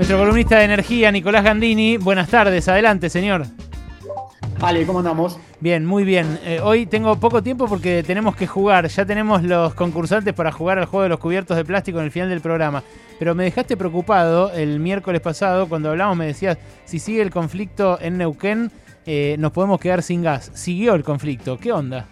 Nuestro columnista de energía, Nicolás Gandini. Buenas tardes, adelante, señor. Ale, ¿cómo andamos? Bien, muy bien. Eh, hoy tengo poco tiempo porque tenemos que jugar. Ya tenemos los concursantes para jugar al juego de los cubiertos de plástico en el final del programa. Pero me dejaste preocupado el miércoles pasado cuando hablamos, me decías, si sigue el conflicto en Neuquén, eh, nos podemos quedar sin gas. Siguió el conflicto, ¿qué onda?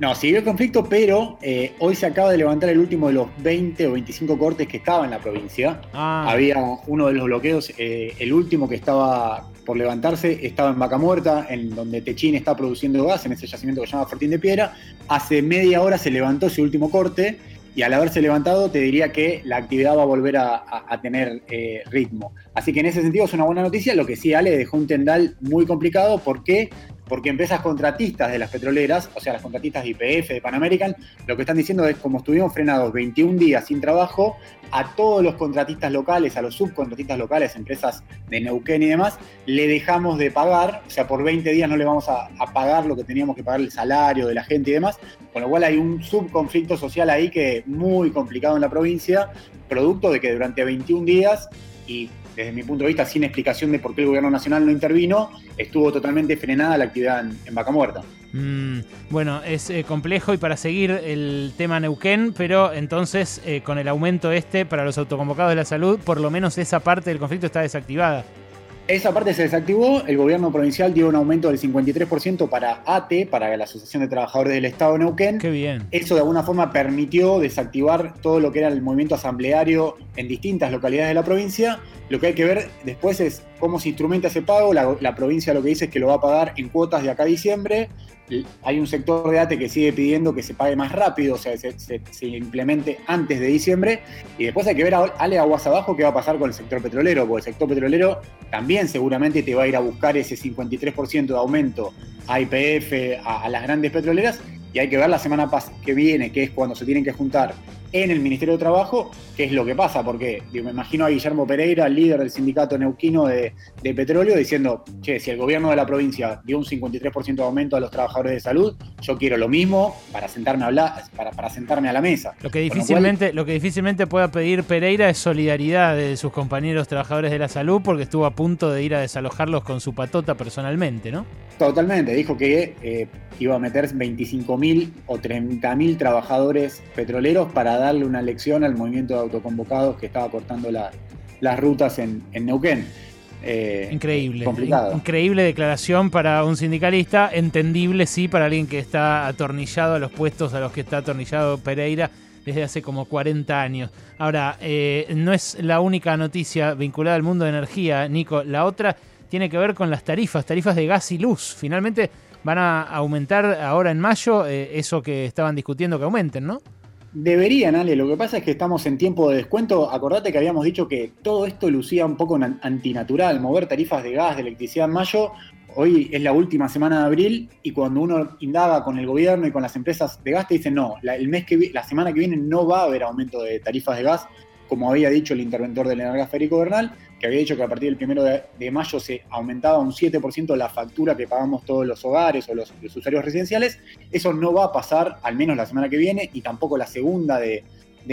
No, siguió el conflicto, pero eh, hoy se acaba de levantar el último de los 20 o 25 cortes que estaba en la provincia. Ah. Había uno de los bloqueos, eh, el último que estaba por levantarse, estaba en Vaca Muerta, en donde Techín está produciendo gas, en ese yacimiento que se llama Fortín de Piedra. Hace media hora se levantó ese último corte y al haberse levantado te diría que la actividad va a volver a, tener eh, ritmo. Así que en ese sentido es una buena noticia. Lo que sí, Ale, dejó un tendal muy complicado porque porque empresas contratistas de las petroleras, o sea, las contratistas de IPF, de Pan American, lo que están diciendo es como estuvimos frenados 21 días sin trabajo, a todos los contratistas locales, a los subcontratistas locales, empresas de Neuquén y demás, le dejamos de pagar, o sea, por 20 días no le vamos a, pagar lo que teníamos que pagar el salario de la gente y demás, con lo cual hay un subconflicto social ahí que es muy complicado en la provincia, producto de que durante 21 días y desde mi punto de vista, sin explicación de por qué el gobierno nacional no intervino, estuvo totalmente frenada la actividad en, Vaca Muerta. Mm, bueno, es eh, complejo y para seguir el tema Neuquén, pero entonces eh, con el aumento este para los autoconvocados de la salud, por lo menos esa parte del conflicto está desactivada. Esa parte se desactivó, el gobierno provincial dio un aumento del 53% para ATE, para la Asociación de Trabajadores del Estado de Neuquén. Qué bien. Eso de alguna forma permitió desactivar todo lo que era el movimiento asambleario en distintas localidades de la provincia. Lo que hay que ver después es cómo se instrumenta ese pago. La, provincia lo que dice es que lo va a pagar en cuotas de acá a diciembre hay un sector de ATE que sigue pidiendo que se pague más rápido, o sea, se, implemente antes de diciembre. Y después hay que ver, Ale, aguas abajo, qué va a pasar con el sector petrolero, porque el sector petrolero también seguramente te va a ir a buscar ese 53% de aumento a IPF, a las grandes petroleras, y hay que ver la semana que viene, que es cuando se tienen que juntar en el Ministerio de Trabajo, qué es lo que pasa, porque me imagino a Guillermo Pereira, líder del sindicato neuquino de, petróleo, diciendo, che, si el gobierno de la provincia dio un 53% de aumento a los trabajadores de salud, yo quiero lo mismo para sentarme a hablar, para, para sentarme a la mesa. Lo que, difícilmente, lo, que difícilmente pueda pedir Pereira es solidaridad de sus compañeros trabajadores de la salud, porque estuvo a punto de ir a desalojarlos con su patota personalmente, ¿no? Totalmente, dijo que eh, iba a meter 25.000 o 30.000 trabajadores petroleros para darle una lección al movimiento de autoconvocados que estaba cortando las rutas en, Neuquén. Eh, increíble. Increíble declaración para un sindicalista, entendible sí para alguien que está atornillado a los puestos a los que está atornillado Pereira desde hace como 40 años. Ahora, eh, no es la única noticia vinculada al mundo de energía, Nico. La otra tiene que ver con las tarifas, tarifas de gas y luz. Finalmente van a aumentar ahora en mayo eh, eso que estaban discutiendo que aumenten, ¿no? Deberían, Ale. Lo que pasa es que estamos en tiempo de descuento. Acordate que habíamos dicho que todo esto lucía un poco antinatural, mover tarifas de gas, de electricidad en mayo. Hoy es la última semana de abril y cuando uno indaga con el gobierno y con las empresas de gas te dicen no, el mes que la semana que viene no va a haber aumento de tarifas de gas, como había dicho el interventor del Energás Federico Bernal que había dicho que a partir del primero de, mayo se aumentaba un 7% la factura que pagamos todos los hogares o los, usuarios residenciales. Eso no va a pasar, al menos la semana que viene, y tampoco la segunda de,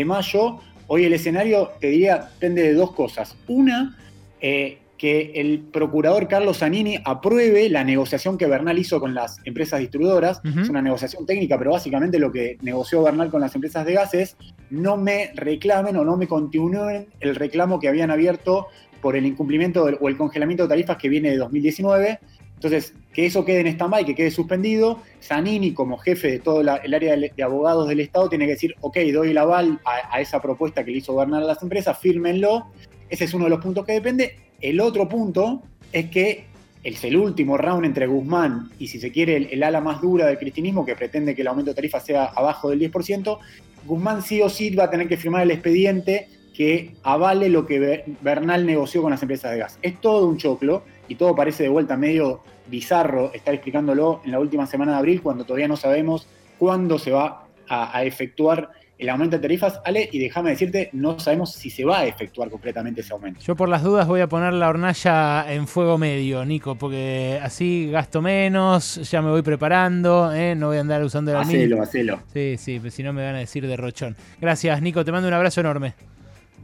mayo. Hoy el escenario, te diría, depende de dos cosas. Una, eh, que el procurador Carlos Zanini apruebe la negociación que Bernal hizo con las empresas distribuidoras. Es una negociación técnica, pero básicamente lo que negoció Bernal con las empresas de gas es no me reclamen o no me continúen el reclamo que habían abierto por el incumplimiento o el congelamiento de tarifas que viene de 2019. Entonces, que eso quede en stand-by, que quede suspendido. Zanini, como jefe de todo el área de, abogados del Estado, tiene que decir, ok, doy el aval a, esa propuesta que le hizo gobernar a las empresas, fírmenlo. Ese es uno de los puntos que depende. El otro punto es que es el último round entre Guzmán y, si se quiere, el, el, ala más dura del cristianismo, que pretende que el aumento de tarifa sea abajo del 10%, Guzmán sí o sí va a tener que firmar el expediente que avale lo que Bernal negoció con las empresas de gas. Es todo un choclo y todo parece de vuelta medio bizarro estar explicándolo en la última semana de abril cuando todavía no sabemos cuándo se va a, efectuar el aumento de tarifas, Ale, y déjame decirte, no sabemos si se va a efectuar completamente ese aumento. Yo por las dudas voy a poner la hornalla en fuego medio, Nico, porque así gasto menos, ya me voy preparando, ¿eh? no voy a andar usando el Hacelo, hacelo. Sí, sí, pues si no me van a decir derrochón. Gracias, Nico, te mando un abrazo enorme.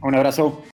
Un abrazo.